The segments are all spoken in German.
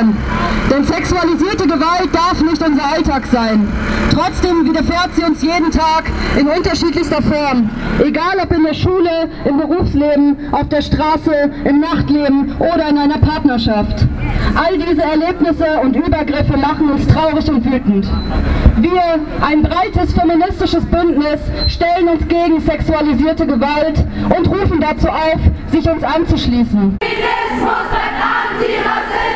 verhindern. Denn sexualisierte Gewalt darf nicht unser Alltag sein. Trotzdem widerfährt sie uns jeden Tag in unterschiedlichster Form. Egal ob in der Schule, im Berufsleben, auf der Straße, im Nachtleben oder in einer Partnerschaft. All diese Erlebnisse und Übergriffe machen uns traurig und wütend. Wir, ein breites feministisches Bündnis, stellen uns gegen sexualisierte Gewalt und rufen dazu auf, sich uns anzuschließen. Feminismus wird antirassistisch!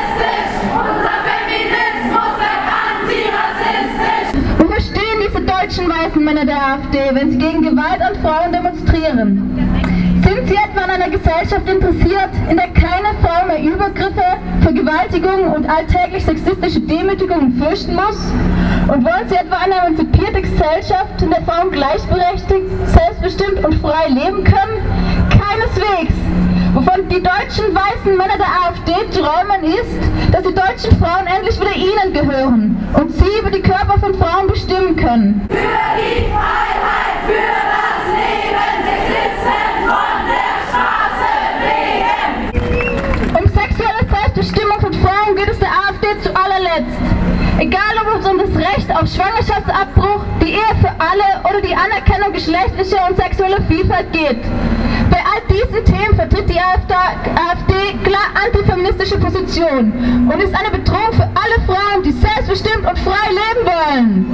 Deutschen weißen Männer der AfD, wenn sie gegen Gewalt an Frauen demonstrieren? Sind sie etwa an einer Gesellschaft interessiert, in der keine Frau mehr Übergriffe, Vergewaltigungen und alltäglich sexistische Demütigungen fürchten muss? Und wollen sie etwa eine emanzipierte Gesellschaft, in der Frauen gleichberechtigt, selbstbestimmt und frei leben können? Keineswegs! Wovon die deutschen weißen Männer der AfD träumen ist, dass die deutschen Frauen endlich wieder ihnen gehören und sie über die Körper von Frauen bestimmen können. Für die Freiheit, für das Leben, Sexisten von der Straße wehen! Um sexuelle Selbstbestimmung von Frauen geht es der AfD zu allerletzt. Egal ob es um das Recht auf Schwangerschaftsabbruch, die Ehe für alle oder die Anerkennung geschlechtlicher und sexueller Vielfalt geht. Bei all diesen klar antifeministische Position und ist eine Bedrohung für alle Frauen, die selbstbestimmt und frei leben wollen.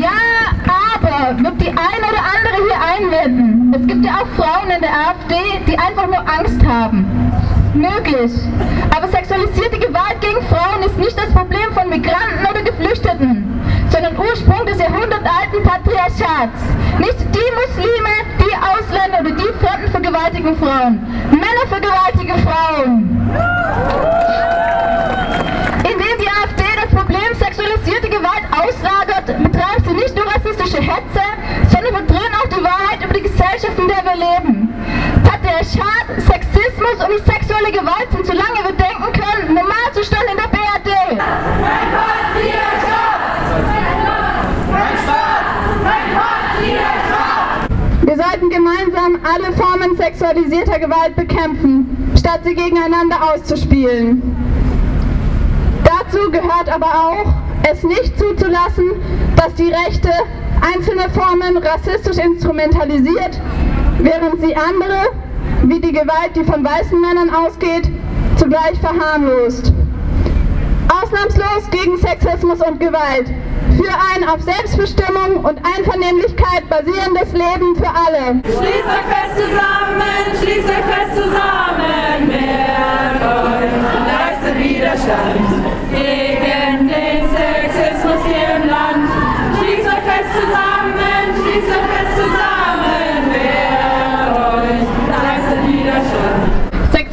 Ja, aber wird die eine oder andere hier einwenden. Es gibt ja auch Frauen in der AfD, die einfach nur Angst haben. Möglich. Aber sexualisierte Gewalt gegen Frauen ist nicht das Problem von Migranten oder Geflüchteten, sondern Ursprung des jahrhundertalten Patriarchats. Nicht die Muslime, die Ausländer oder die Fremden vergewaltigen Frauen. Männer vergewaltigen Frauen. Indem die AfD das Problem sexualisierte Gewalt auslagert, betreibt sie nicht nur rassistische Hetze, sondern verdreht auch die Wahrheit über die Gesellschaft, in der wir leben. Patriarchat, Sexismus und die sexuelle Gewalt sind, solange wir denken können, Normalzustand in der BRD. Alle Formen sexualisierter Gewalt bekämpfen, statt sie gegeneinander auszuspielen. Dazu gehört aber auch, es nicht zuzulassen, dass die Rechte einzelne Formen rassistisch instrumentalisiert, während sie andere, wie die Gewalt, die von weißen Männern ausgeht, zugleich verharmlost. Ausnahmslos gegen Sexismus und Gewalt. Für ein auf Selbstbestimmung und Einvernehmlichkeit basierendes Leben für alle. Schließt euch fest zusammen, schließt euch fest zusammen, wehrt und leistet Widerstand gegen den Sexismus hier im Land. Schließt euch fest zusammen,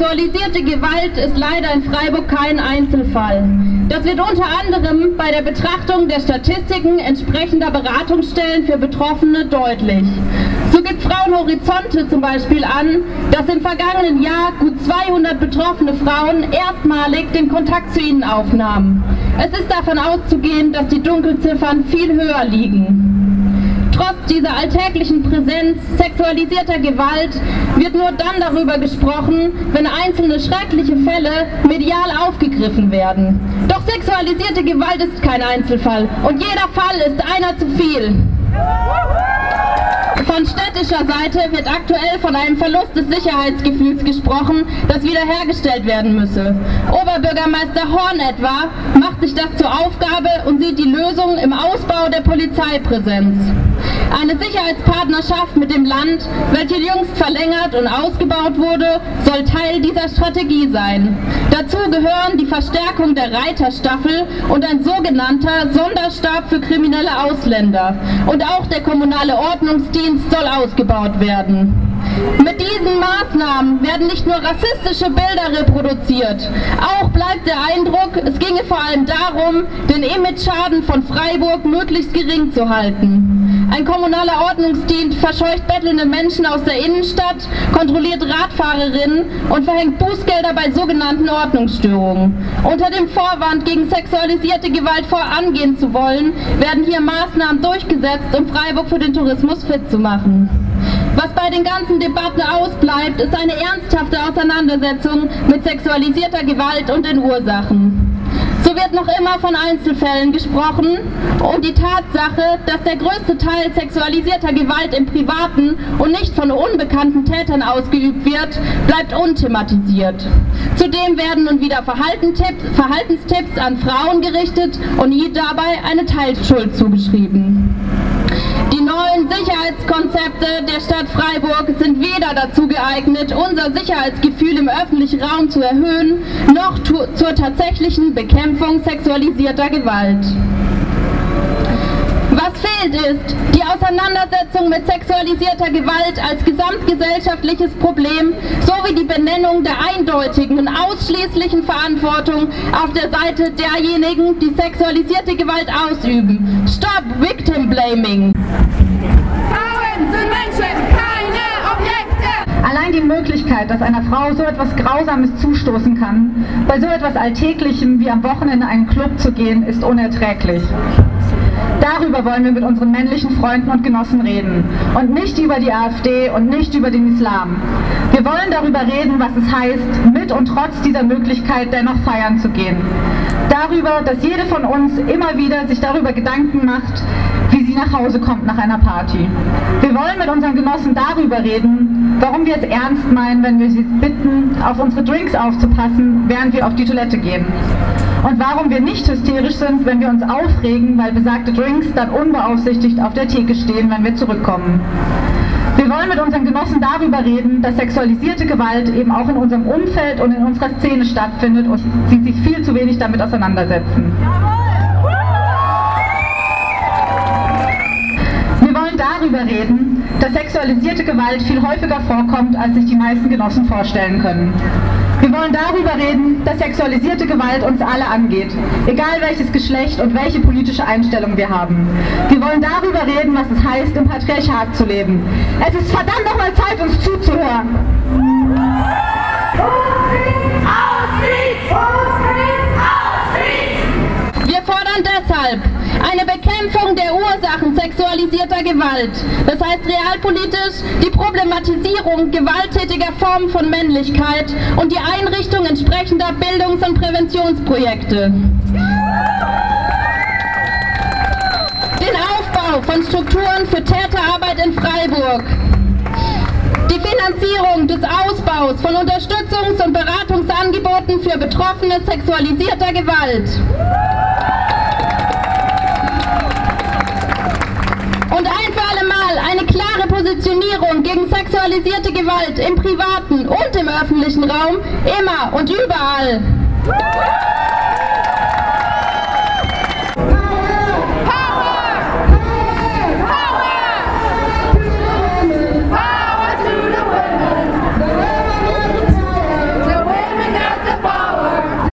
Sexualisierte Gewalt ist leider in Freiburg kein Einzelfall. Das wird unter anderem bei der Betrachtung der Statistiken entsprechender Beratungsstellen für Betroffene deutlich. So gibt Frauenhorizonte zum Beispiel an, dass im vergangenen Jahr gut 200 betroffene Frauen erstmalig den Kontakt zu ihnen aufnahmen. Es ist davon auszugehen, dass die Dunkelziffern viel höher liegen. Trotz dieser alltäglichen Präsenz sexualisierter Gewalt wird nur dann darüber gesprochen, wenn einzelne schreckliche Fälle medial aufgegriffen werden. Doch sexualisierte Gewalt ist kein Einzelfall und jeder Fall ist einer zu viel. Von städtischer Seite wird aktuell von einem Verlust des Sicherheitsgefühls gesprochen, das wiederhergestellt werden müsse. Oberbürgermeister Horn etwa macht sich das zur Aufgabe und sieht die Lösung im Ausbau der Polizeipräsenz. Eine Sicherheitspartnerschaft mit dem Land, welche jüngst verlängert und ausgebaut wurde, soll Teil dieser Strategie sein. Dazu gehören die Verstärkung der Reiterstaffel und ein sogenannter Sonderstab für kriminelle Ausländer. Und auch der kommunale Ordnungsdienst soll ausgebaut werden. Mit diesen Maßnahmen werden nicht nur rassistische Bilder reproduziert, auch bleibt der Eindruck, es ginge vor allem darum, den Image-Schaden von Freiburg möglichst gering zu halten. Ein kommunaler Ordnungsdienst verscheucht bettelnde Menschen aus der Innenstadt, kontrolliert Radfahrerinnen und verhängt Bußgelder bei sogenannten Ordnungsstörungen. Unter dem Vorwand, gegen sexualisierte Gewalt vorangehen zu wollen, werden hier Maßnahmen durchgesetzt, um Freiburg für den Tourismus fit zu machen. Was bei den ganzen Debatten ausbleibt, ist eine ernsthafte Auseinandersetzung mit sexualisierter Gewalt und den Ursachen. So wird noch immer von Einzelfällen gesprochen und die Tatsache, dass der größte Teil sexualisierter Gewalt im Privaten und nicht von unbekannten Tätern ausgeübt wird, bleibt unthematisiert. Zudem werden nun wieder Verhaltenstipps an Frauen gerichtet und ihnen dabei eine Teilschuld zugeschrieben. Sicherheitskonzepte der Stadt Freiburg sind weder dazu geeignet, unser Sicherheitsgefühl im öffentlichen Raum zu erhöhen, noch zur tatsächlichen Bekämpfung sexualisierter Gewalt. Was fehlt ist die Auseinandersetzung mit sexualisierter Gewalt als gesamtgesellschaftliches Problem sowie die Benennung der eindeutigen und ausschließlichen Verantwortung auf der Seite derjenigen, die sexualisierte Gewalt ausüben. Stop Victim Blaming! Möglichkeit, dass einer Frau so etwas Grausames zustoßen kann, bei so etwas Alltäglichem wie am Wochenende in einen Club zu gehen, ist unerträglich. Darüber wollen wir mit unseren männlichen Freunden und Genossen reden und nicht über die AfD und nicht über den Islam. Wir wollen darüber reden, was es heißt, mit und trotz dieser Möglichkeit dennoch feiern zu gehen. Darüber, dass jede von uns immer wieder sich darüber Gedanken macht, wie sie nach Hause kommt nach einer Party. Wir wollen mit unseren Genossen darüber reden, warum wir es ernst meinen, wenn wir sie bitten, auf unsere Drinks aufzupassen, während wir auf die Toilette gehen und warum wir nicht hysterisch sind, wenn wir uns aufregen, weil besagte Drinks dann unbeaufsichtigt auf der Theke stehen, wenn wir zurückkommen. Wir wollen mit unseren Genossen darüber reden, dass sexualisierte Gewalt eben auch in unserem Umfeld und in unserer Szene stattfindet und sie sich viel zu wenig damit auseinandersetzen. Wir wollen darüber reden, dass sexualisierte Gewalt viel häufiger vorkommt, als sich die meisten Genossen vorstellen können. Wir wollen darüber reden, dass sexualisierte Gewalt uns alle angeht, egal welches Geschlecht und welche politische Einstellung wir haben. Wir wollen darüber reden, was es heißt, im Patriarchat zu leben. Es ist verdammt nochmal Zeit, uns zuzuhören. Bekämpfung der Ursachen sexualisierter Gewalt, das heißt realpolitisch die Problematisierung gewalttätiger Formen von Männlichkeit und die Einrichtung entsprechender Bildungs- und Präventionsprojekte. Den Aufbau von Strukturen für Täterarbeit in Freiburg. Die Finanzierung des Ausbaus von Unterstützungs- und Beratungsangeboten für Betroffene sexualisierter Gewalt. Klare Positionierung gegen sexualisierte Gewalt im privaten und im öffentlichen Raum, immer und überall.